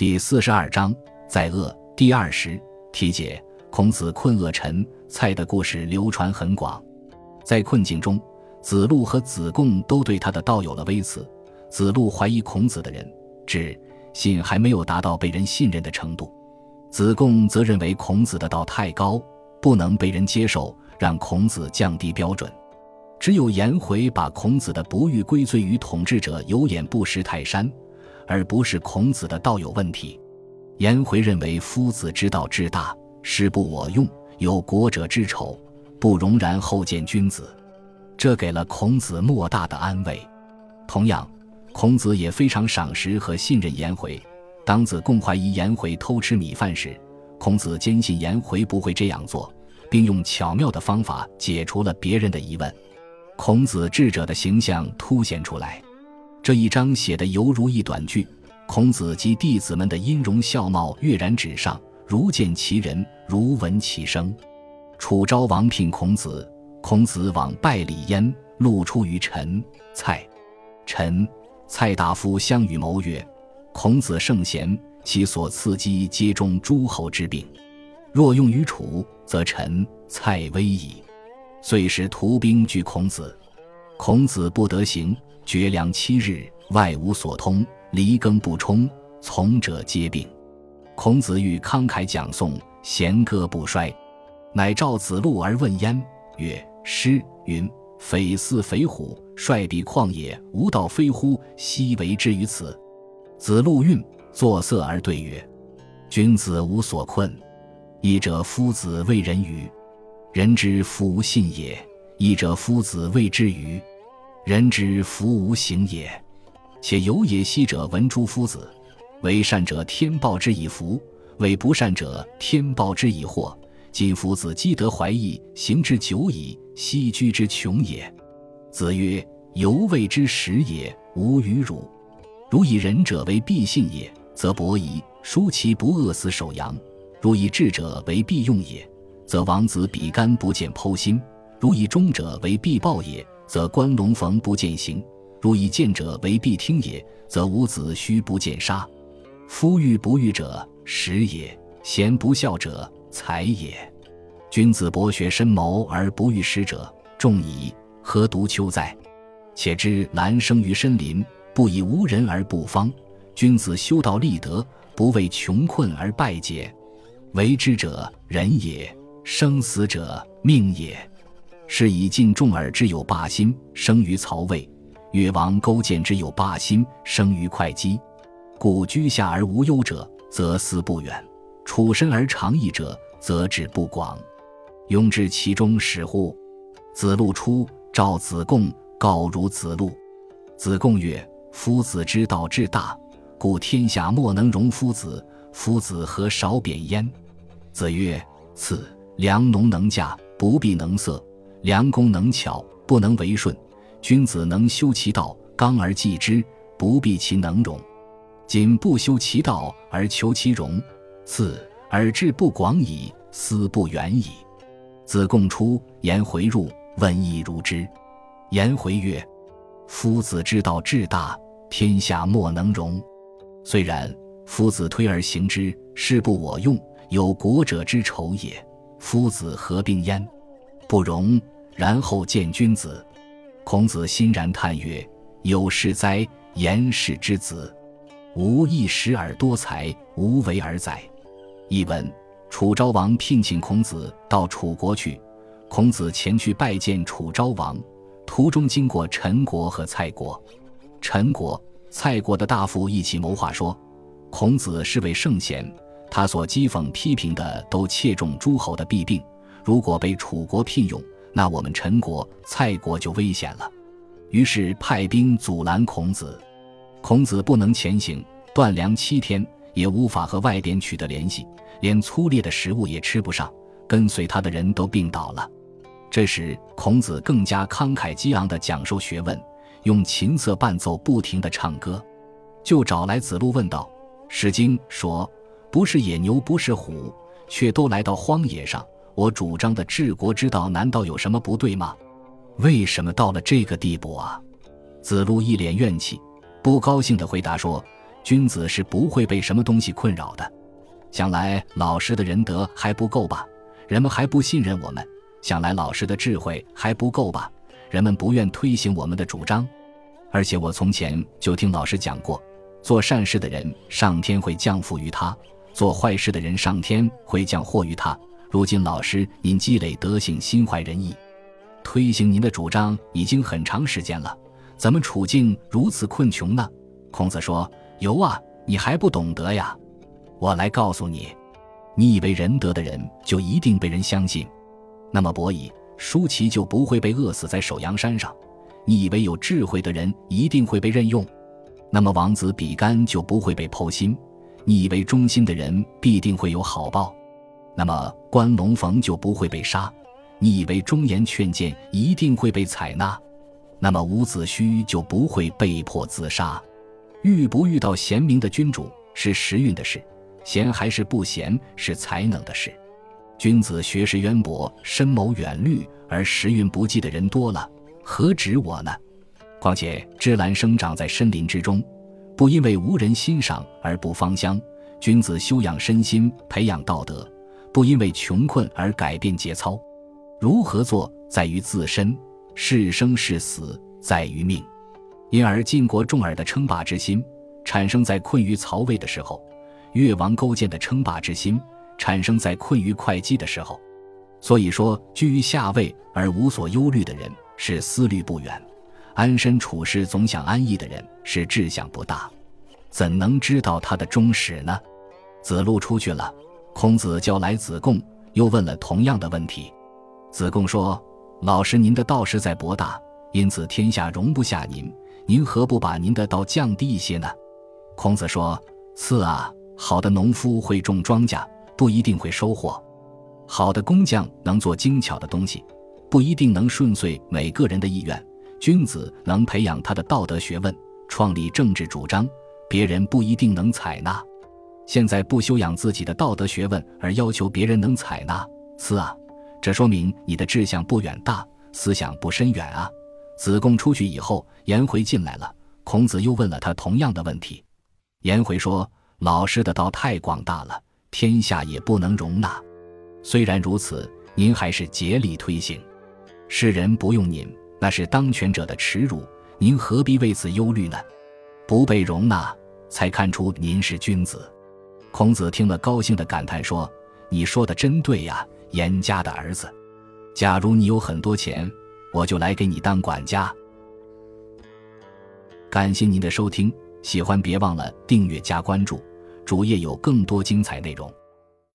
第四十二章在恶第二十题解：孔子困厄陈蔡的故事流传很广。在困境中，子路和子贡都对他的道有了微词。子路怀疑孔子的人智信还没有达到被人信任的程度，子贡则认为孔子的道太高，不能被人接受，让孔子降低标准。只有颜回把孔子的不遇归罪于统治者有眼不识泰山，而不是孔子的道有问题。颜回认为夫子之道至大，师不我用，有国者之丑，不容然后见君子，这给了孔子莫大的安慰。同样，孔子也非常赏识和信任颜回。当子贡怀疑颜回偷吃米饭时，孔子坚信颜回不会这样做，并用巧妙的方法解除了别人的疑问。孔子智者的形象凸显出来，这一章写的犹如一短句。孔子及弟子们的音容笑貌跃然纸上，如见其人，如闻其声。楚昭王聘孔子，孔子往拜礼焉。路出于陈、蔡。陈、蔡大夫相与谋曰：“孔子圣贤，其所赐机皆中诸侯之柄。若用于楚，则陈、蔡危矣。”遂使徒兵拒孔子，孔子不得行，绝粮七日，外无所通，离耕不充，从者皆病。孔子欲慷慨讲颂，弦歌不衰，乃召子路而问焉，曰：“诗云：‘匪似匪虎，率彼旷野，无道非乎？奚为之于此？’”子路运作色而对曰：“君子无所困，义者夫子为人与？”人之夫无信也，义者夫子谓之愚；人之福无行也。且有也昔者闻诸夫子，为善者天报之以福，为不善者天报之以祸。今夫子积德怀义，行之久矣，奚居之穷也？子曰：犹未之始也，无与汝。如以仁者为必信也，则伯夷、叔其不饿死守阳；如以智者为必用也。则王子比干不见剖心；如以忠者为必报也，则关龙逢不见行；如以见者为必听也，则伍子胥不见杀。夫欲不欲者，时也；贤不孝者，才也。君子博学深谋而不欲时者，众矣。何独丘哉？且知兰生于深林，不以无人而不芳。君子修道立德，不为穷困而败节。为之者，仁也。生死者命也，是以晋重耳之有霸心，生于曹魏；越王勾践之有霸心，生于会稽。故居下而无忧者，则思不远；处身而长逸者，则志不广。庸至其中始乎？子路出，召子贡，告如子路。子贡曰：“夫子之道至大，故天下莫能容夫子。夫子何少贬焉？”子曰：“赐。”良农能嫁，不必能色；良工能巧，不能为顺。君子能修其道，刚而济之，不必其能容。今不修其道而求其容，次而志不广矣，思不远矣。子贡出，颜回入，问亦如之。颜回曰：“夫子之道至大，天下莫能容。虽然，夫子推而行之，事不我用，有国者之仇也。”夫子何病焉？不容。然后见君子。孔子欣然叹曰：“有事哉！言氏之子，无一时而多才，无为而宰。”译文：楚昭王聘请孔子到楚国去，孔子前去拜见楚昭王，途中经过陈国和蔡国。陈国、蔡国的大夫一起谋划说：“孔子是位圣贤。”他所讥讽批评的都切中诸侯的弊病，如果被楚国聘用，那我们陈国、蔡国就危险了。于是派兵阻拦孔子，孔子不能前行，断粮七天，也无法和外边取得联系，连粗劣的食物也吃不上，跟随他的人都病倒了。这时，孔子更加慷慨激昂地讲授学问，用琴瑟伴奏，不停地唱歌，就找来子路问道：“《史经》说。”不是野牛，不是虎，却都来到荒野上。我主张的治国之道，难道有什么不对吗？为什么到了这个地步啊？子路一脸怨气，不高兴地回答说：“君子是不会被什么东西困扰的。想来老师的仁德还不够吧？人们还不信任我们。想来老师的智慧还不够吧？人们不愿推行我们的主张。而且我从前就听老师讲过，做善事的人，上天会降福于他；做坏事的人，上天会降祸于他。如今老师您积累德行，心怀仁义，推行您的主张已经很长时间了，怎么处境如此困穷呢？孔子说：“由啊，你还不懂得呀？我来告诉你，你以为仁德的人就一定被人相信？那么伯夷、叔齐就不会被饿死在首阳山上？”你以为有智慧的人一定会被任用，那么王子比干就不会被剖心；你以为忠心的人必定会有好报，那么关龙逢就不会被杀；你以为忠言劝谏一定会被采纳，那么伍子胥就不会被迫自杀。遇不遇到贤明的君主是时运的事，贤还是不贤是才能的事。君子学识渊博、深谋远虑，而时运不济的人多了。何止我呢？况且芝兰生长在深林之中，不因为无人欣赏而不芳香。君子修养身心，培养道德，不因为穷困而改变节操。如何做，在于自身；是生是死，在于命。因而晋国重耳的称霸之心，产生在困于曹魏的时候；越王勾践的称霸之心，产生在困于会稽的时候。所以说，居于下位而无所忧虑的人。是思虑不远，安身处世总想安逸的人是志向不大，怎能知道他的终始呢？子路出去了，孔子叫来子贡，又问了同样的问题。子贡说：“老师，您的道实在博大，因此天下容不下您，您何不把您的道降低一些呢？”孔子说：“次啊，好的农夫会种庄稼，不一定会收获；好的工匠能做精巧的东西。”不一定能顺遂每个人的意愿。君子能培养他的道德学问，创立政治主张，别人不一定能采纳。现在不修养自己的道德学问，而要求别人能采纳，此啊，这说明你的志向不远大，思想不深远啊。子贡出去以后，颜回进来了。孔子又问了他同样的问题。颜回说：“老师的道太广大了，天下也不能容纳。虽然如此，您还是竭力推行。”世人不用您，那是当权者的耻辱。您何必为此忧虑呢？不被容纳，才看出您是君子。孔子听了，高兴的感叹说：“你说的真对呀，严家的儿子。假如你有很多钱，我就来给你当管家。”感谢您的收听，喜欢别忘了订阅加关注，主页有更多精彩内容。